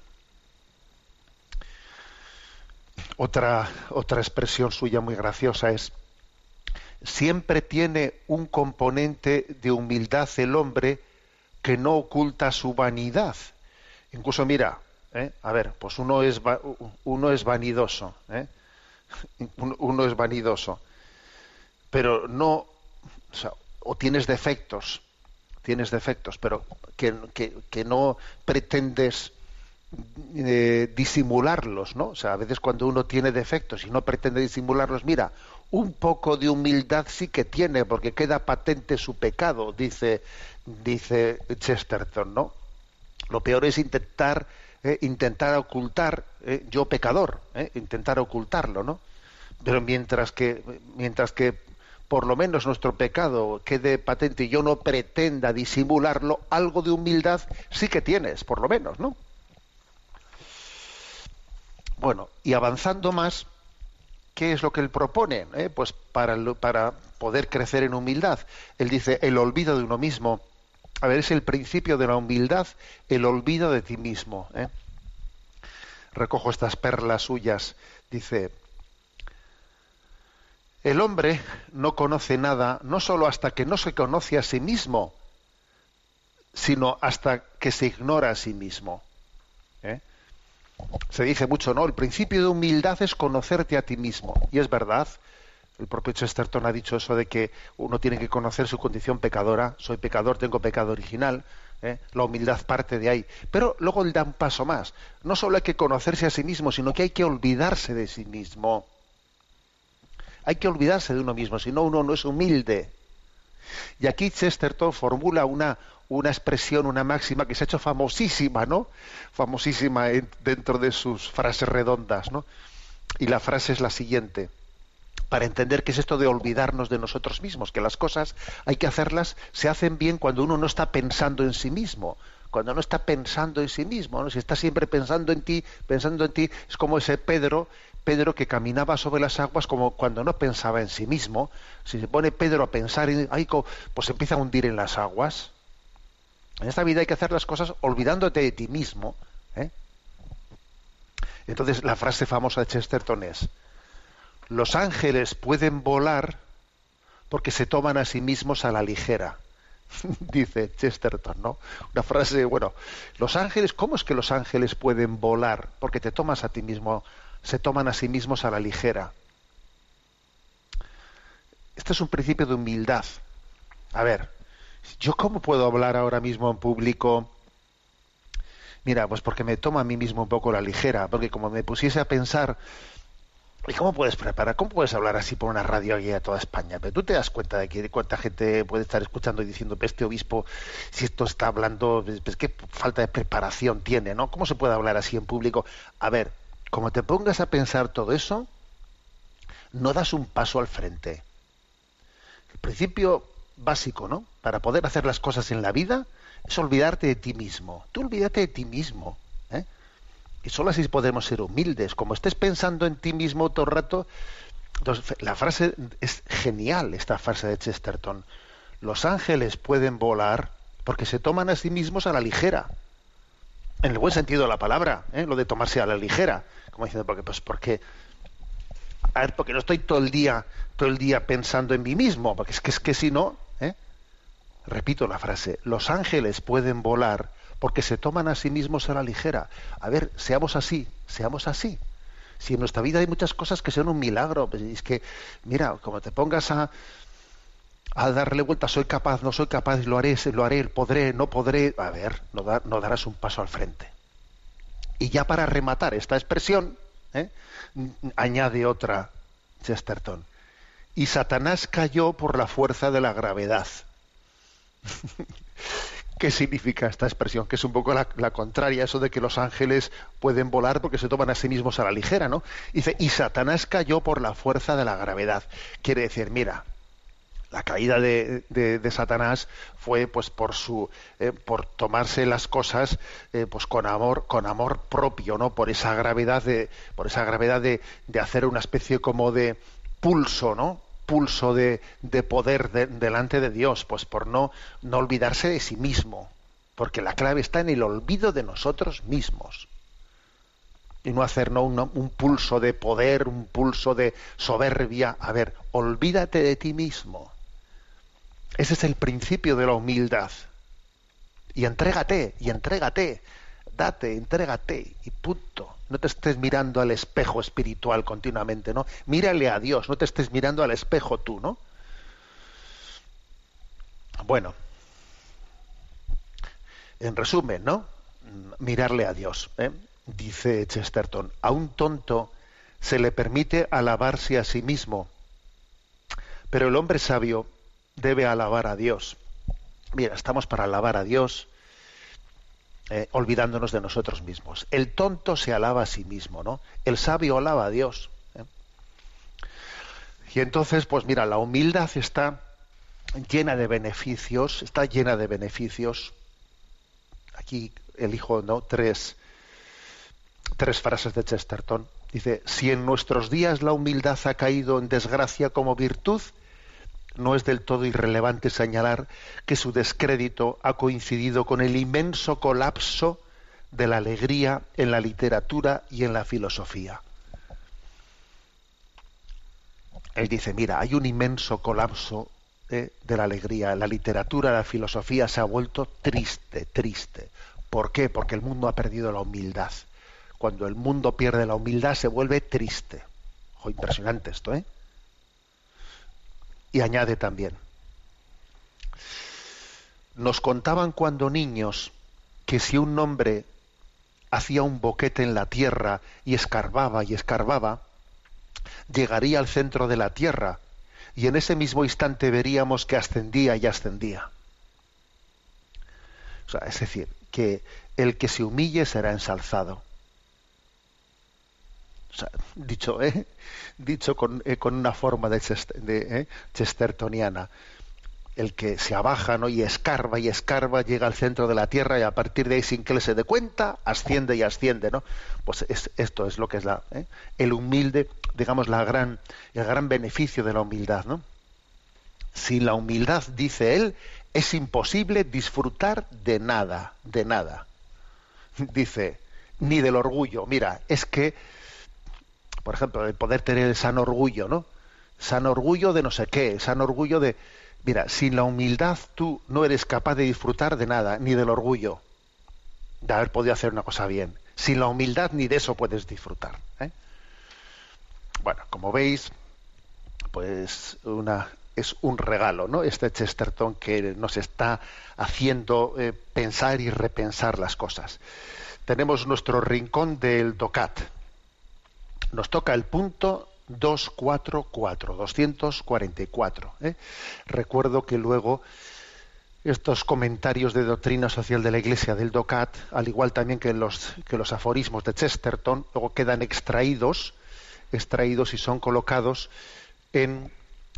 Otra, otra expresión suya muy graciosa es, siempre tiene un componente de humildad el hombre que no oculta su vanidad. Incluso, mira, ¿eh? A ver, pues uno es, uno es vanidoso, ¿eh? uno es vanidoso, pero no, o, tienes defectos, tienes defectos, pero que, que, no pretendes eh, disimularlos, ¿no? O sea, a veces cuando uno tiene defectos y no pretende disimularlos, mira, un poco de humildad sí que tiene, porque queda patente su pecado, dice, dice Chesterton, ¿no? Lo peor es intentar eh, intentar ocultar, eh, yo pecador, eh, intentar ocultarlo, ¿no? Pero mientras que, mientras que por lo menos nuestro pecado quede patente y yo no pretenda disimularlo, algo de humildad sí que tienes, por lo menos, ¿no? Bueno, y avanzando más, ¿qué es lo que él propone? Pues para, para poder crecer en humildad. Él dice, el olvido de uno mismo, a ver, es el principio de la humildad, el olvido de ti mismo. ¿eh? Recojo estas perlas suyas. Dice, el hombre no conoce nada, no solo hasta que no se conoce a sí mismo, sino hasta que se ignora a sí mismo. ¿eh? Se dice mucho, ¿no? El principio de humildad es conocerte a ti mismo. Y es verdad, el propio Chesterton ha dicho eso de que uno tiene que conocer su condición pecadora. Soy pecador, tengo pecado original. ¿eh? La humildad parte de ahí. Pero luego él da un paso más. No solo hay que conocerse a sí mismo, sino que hay que olvidarse de sí mismo. Hay que olvidarse de uno mismo, si no uno no es humilde. Y aquí Chesterton formula una, una expresión, una máxima que se ha hecho famosísima, ¿no? Famosísima dentro de sus frases redondas, ¿no? Y la frase es la siguiente para entender qué es esto de olvidarnos de nosotros mismos, que las cosas hay que hacerlas, se hacen bien cuando uno no está pensando en sí mismo, cuando no está pensando en sí mismo, si está siempre pensando en ti, pensando en ti, es como ese Pedro, Pedro que caminaba sobre las aguas como cuando no pensaba en sí mismo. Si se pone Pedro a pensar, en, pues empieza a hundir en las aguas. En esta vida hay que hacer las cosas olvidándote de ti mismo. ¿eh? Entonces la frase famosa de Chesterton es, los ángeles pueden volar porque se toman a sí mismos a la ligera. Dice Chesterton, ¿no? Una frase, bueno, los ángeles, ¿cómo es que los ángeles pueden volar? Porque te tomas a ti mismo, se toman a sí mismos a la ligera. Este es un principio de humildad. A ver, ¿yo cómo puedo hablar ahora mismo en público? Mira, pues porque me toma a mí mismo un poco la ligera, porque como me pusiese a pensar, ¿y cómo puedes preparar? ¿Cómo puedes hablar así por una radio aquí a toda España? Pero tú te das cuenta de que cuánta gente puede estar escuchando y diciendo, "Pues este obispo, si esto está hablando, pues pues, qué falta de preparación tiene, ¿no? ¿Cómo se puede hablar así en público? A ver, como te pongas a pensar todo eso, no das un paso al frente. El principio básico, ¿no? Para poder hacer las cosas en la vida es olvidarte de ti mismo. Tú olvídate de ti mismo. Y solo así podemos ser humildes. Como estés pensando en ti mismo todo el rato, entonces, la frase es genial, esta frase de Chesterton. Los ángeles pueden volar porque se toman a sí mismos a la ligera. En el buen sentido de la palabra, ¿eh? lo de tomarse a la ligera. Como diciendo, porque, pues porque a ver, porque no estoy todo el día, todo el día pensando en mí mismo, porque es que es que si no, ¿eh? repito la frase, los ángeles pueden volar porque se toman a sí mismos a la ligera. A ver, seamos así, seamos así. Si en nuestra vida hay muchas cosas que son un milagro, pues es que, mira, como te pongas a, darle vuelta, soy capaz, no soy capaz, lo haré, lo haré, podré, no podré, a ver, no darás un paso al frente. Y ya para rematar esta expresión, ¿eh? añade otra Chesterton. Y Satanás cayó por la fuerza de la gravedad. ¿Qué significa esta expresión? Que es un poco la, contraria, eso de que los ángeles pueden volar porque se toman a sí mismos a la ligera, ¿no? Dice, y Satanás cayó por la fuerza de la gravedad. Quiere decir, mira, la caída de Satanás fue pues por su eh, por tomarse las cosas eh, pues con amor con amor propio no por esa gravedad de por esa gravedad de, de hacer una especie como de pulso no pulso de, de poder de- delante de Dios pues por no no olvidarse de sí mismo porque la clave está en el olvido de nosotros mismos y no hacer ¿no? un, un pulso de poder, un pulso de soberbia. A ver, olvídate de ti mismo. Ese es el principio de la humildad. Y entrégate, y entrégate. Date, entrégate, y punto. No te estés mirando al espejo espiritual continuamente, ¿no? Mírale a Dios, no te estés mirando al espejo tú, ¿no? Bueno, en resumen, ¿no? Mirarle a Dios. ¿eh? Dice Chesterton, a un tonto se le permite alabarse a sí mismo, pero el hombre sabio debe alabar a Dios. Mira, estamos para alabar a Dios, eh, olvidándonos de nosotros mismos. El tonto se alaba a sí mismo, ¿no? El sabio alaba a Dios. ¿eh? Y entonces, pues mira, la humildad está llena de beneficios, está llena de beneficios. Aquí elijo ¿no? tres, tres frases de Chesterton. Dice, si en nuestros días la humildad ha caído en desgracia como virtud, no es del todo irrelevante señalar que su descrédito ha coincidido con el inmenso colapso de la alegría en la literatura y en la filosofía. Él dice, mira, hay un inmenso colapso eh, de la alegría. La literatura, la filosofía se ha vuelto triste, triste. ¿Por qué? Porque el mundo ha perdido la humildad. Cuando el mundo pierde la humildad se vuelve triste. Ojo, impresionante esto, ¿eh? Y añade también, nos contaban cuando niños que si un hombre hacía un boquete en la tierra y escarbaba y escarbaba, llegaría al centro de la tierra y en ese mismo instante veríamos que ascendía y ascendía. O sea, es decir, que el que se humille será ensalzado. Dicho, ¿eh? dicho con, eh, con una forma de, ¿eh? chestertoniana. el que se abaja ¿no? y escarba y escarba llega al centro de la tierra y a partir de ahí sin que le se dé cuenta asciende y asciende no pues es- esto es lo que es la ¿eh? el humilde digamos la gran el gran beneficio de la humildad no sin la humildad dice él es imposible disfrutar de nada de nada dice ni del orgullo mira es que por ejemplo el poder tener el sano orgullo no sano orgullo de no sé qué sano orgullo de Mira, sin la humildad tú no eres capaz de disfrutar de nada, ni del orgullo de haber podido hacer una cosa bien. Sin la humildad ni de eso puedes disfrutar. ¿eh? Bueno, como veis, pues una, es un regalo, ¿no? Este Chesterton que nos está haciendo eh, pensar y repensar las cosas. Tenemos nuestro rincón del DOCAT. Nos toca el punto 244, 244. ¿eh? Recuerdo que luego estos comentarios de doctrina social de la Iglesia del DOCAT, al igual también que los, que los aforismos de Chesterton, luego quedan extraídos, extraídos y son colocados en,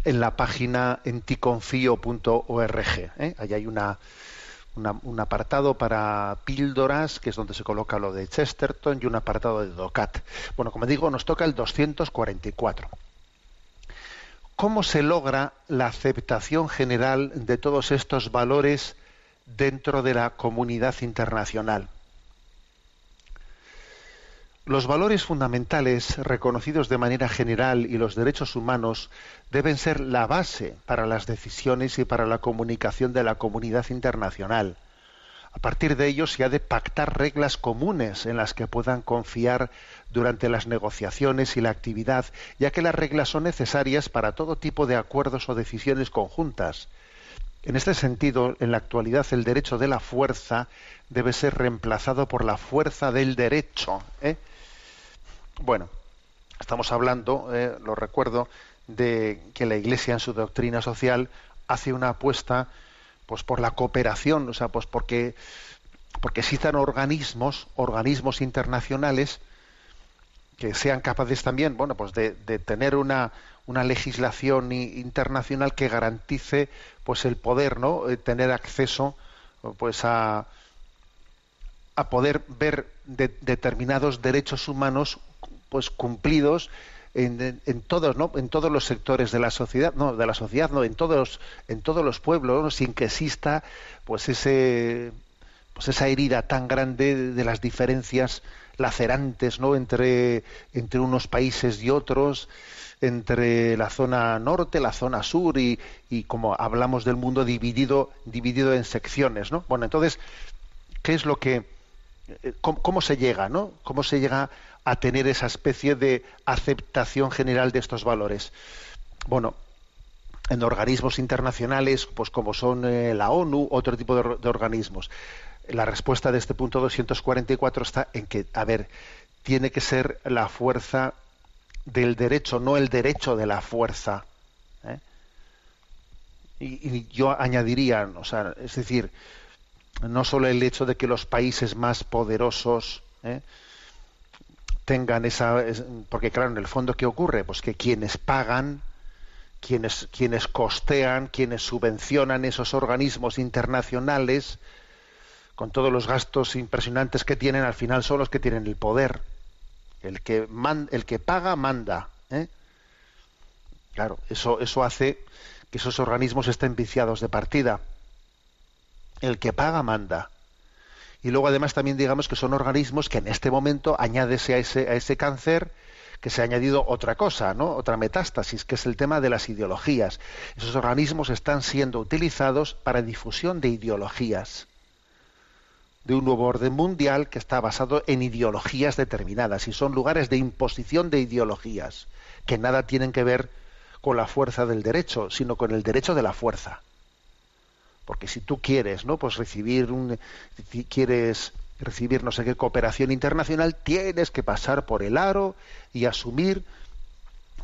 en la página enticonfio.org. ¿eh? Hay una, un apartado para píldoras, que es donde se coloca lo de Chesterton, y un apartado de DOCAT. Bueno, como digo, nos toca el 244. ¿Cómo se logra la aceptación general de todos estos valores dentro de la comunidad internacional? Los valores fundamentales reconocidos de manera general y los derechos humanos deben ser la base para las decisiones y para la comunicación de la comunidad internacional. A partir de ello se ha de pactar reglas comunes en las que puedan confiar durante las negociaciones y la actividad, ya que las reglas son necesarias para todo tipo de acuerdos o decisiones conjuntas. En este sentido, en la actualidad el derecho de la fuerza debe ser reemplazado por la fuerza del derecho. ¿eh? Bueno, estamos hablando, eh, lo recuerdo, de que la Iglesia en su doctrina social hace una apuesta pues por la cooperación, o sea, pues porque porque existan organismos, organismos internacionales que sean capaces también, bueno, pues de, tener una, una legislación internacional que garantice pues el poder, ¿no? Eh, tener acceso pues a, a poder ver de- determinados derechos humanos pues cumplidos en, en- todos no en todos los sectores de la sociedad no de la sociedad no en todos en todos los pueblos ¿no? sin que exista pues ese pues esa herida tan grande de, de las diferencias lacerantes no entre entre unos países y otros entre la zona norte la zona sur y, y como hablamos del mundo dividido dividido en secciones no bueno entonces qué es lo que eh, ¿cómo, cómo se llega, ¿no? ¿Cómo se llega a tener esa especie de aceptación general de estos valores? Bueno, en organismos internacionales, pues como son eh, la ONU, otro tipo de, or- de organismos. La respuesta de este punto 244 está en que, a ver, tiene que ser la fuerza del derecho, no el derecho de la fuerza. ¿eh? Y, y yo añadiría, o sea, es decir, no solo el hecho de que los países más poderosos ¿eh? Tengan esa es- porque claro en el fondo qué ocurre pues que quienes pagan quienes quienes costean quienes subvencionan esos organismos internacionales con todos los gastos impresionantes que tienen al final son los que tienen el poder el que man- el que paga manda ¿eh? claro eso eso hace que esos organismos estén viciados de partida el que paga manda. Y luego además también digamos que son organismos que en este momento añádese a ese, a ese cáncer que se ha añadido otra cosa, ¿no? Otra metástasis, que es el tema de las ideologías. Esos organismos están siendo utilizados para difusión de ideologías de un nuevo orden mundial que está basado en ideologías determinadas y son lugares de imposición de ideologías que nada tienen que ver con la fuerza del derecho, sino con el derecho de la fuerza porque si tú quieres no pues recibir un quieres recibir no sé qué cooperación internacional tienes que pasar por el aro y asumir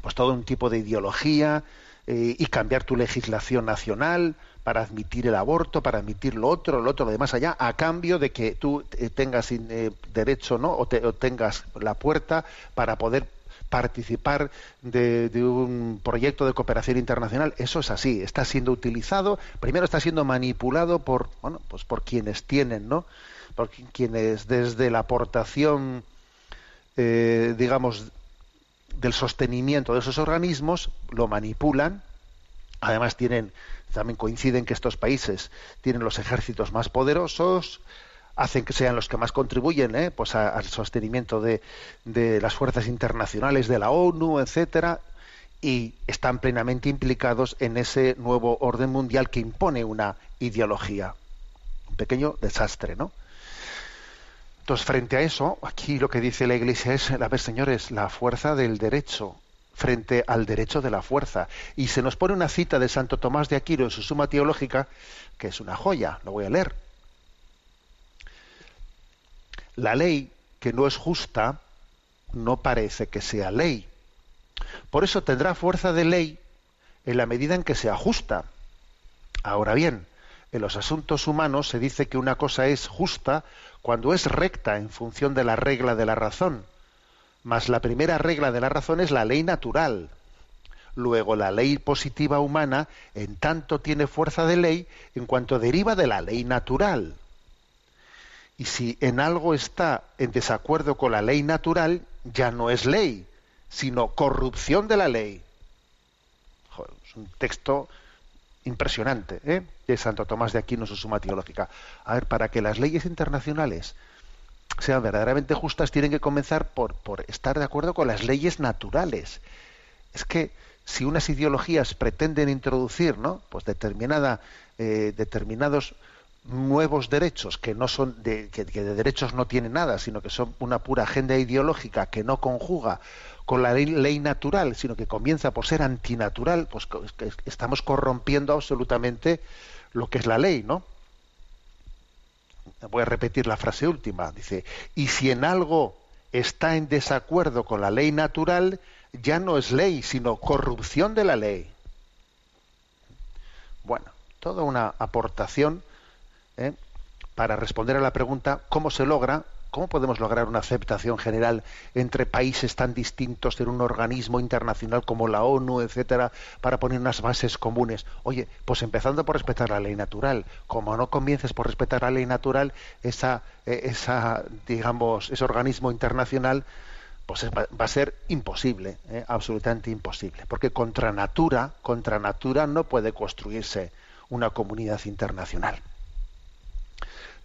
pues todo un tipo de ideología eh, y cambiar tu legislación nacional para admitir el aborto para admitir lo otro lo otro lo demás allá a cambio de que tú eh, tengas eh, derecho no o, te- o tengas la puerta para poder participar de, un proyecto de cooperación internacional. Eso es así, está siendo utilizado, primero está siendo manipulado por, bueno, pues por quienes tienen, ¿no? Por quienes desde la aportación, eh, digamos, del sostenimiento de esos organismos lo manipulan. Además tienen, también coinciden que estos países tienen los ejércitos más poderosos, hacen que sean los que más contribuyen ¿eh? pues al sostenimiento de, las fuerzas internacionales de la ONU, etcétera, y están plenamente implicados en ese nuevo orden mundial que impone una ideología. Un pequeño desastre, ¿no? Entonces, frente a eso, aquí lo que dice la Iglesia es, a ver, señores, la fuerza del derecho frente al derecho de la fuerza. Y se nos pone una cita de Santo Tomás de Aquino en su Suma Teológica, que es una joya, lo voy a leer. La ley que no es justa no parece que sea ley. Por eso tendrá fuerza de ley en la medida en que sea justa. Ahora bien, en los asuntos humanos se dice que una cosa es justa cuando es recta en función de la regla de la razón. Mas la primera regla de la razón es la ley natural. Luego la ley positiva humana en tanto tiene fuerza de ley en cuanto deriva de la ley natural. Y si en algo está en desacuerdo con la ley natural, ya no es ley, sino corrupción de la ley. Es un texto impresionante ¿eh? de Santo Tomás de Aquino, su suma teológica. A ver, para que las leyes internacionales sean verdaderamente justas, tienen que comenzar por, por estar de acuerdo con las leyes naturales. Es que si unas ideologías pretenden introducir, ¿no? Pues determinada, eh, determinados nuevos derechos que no son de, que, de derechos no tienen nada, sino que son una pura agenda ideológica que no conjuga con la ley natural, sino que comienza por ser antinatural, pues estamos corrompiendo absolutamente lo que es la ley, ¿no? Voy a repetir la frase última. Dice, y si en algo está en desacuerdo con la ley natural, ya no es ley, sino corrupción de la ley. Bueno, toda una aportación ¿eh? para responder a la pregunta cómo se logra, cómo podemos lograr una aceptación general entre países tan distintos en un organismo internacional como la ONU, etcétera, para poner unas bases comunes. Oye, pues empezando por respetar la ley natural. Como no comiences por respetar la ley natural, esa, eh, esa digamos, ese organismo internacional pues va, a ser imposible, ¿eh? absolutamente imposible, porque contra natura, contra natura no puede construirse una comunidad internacional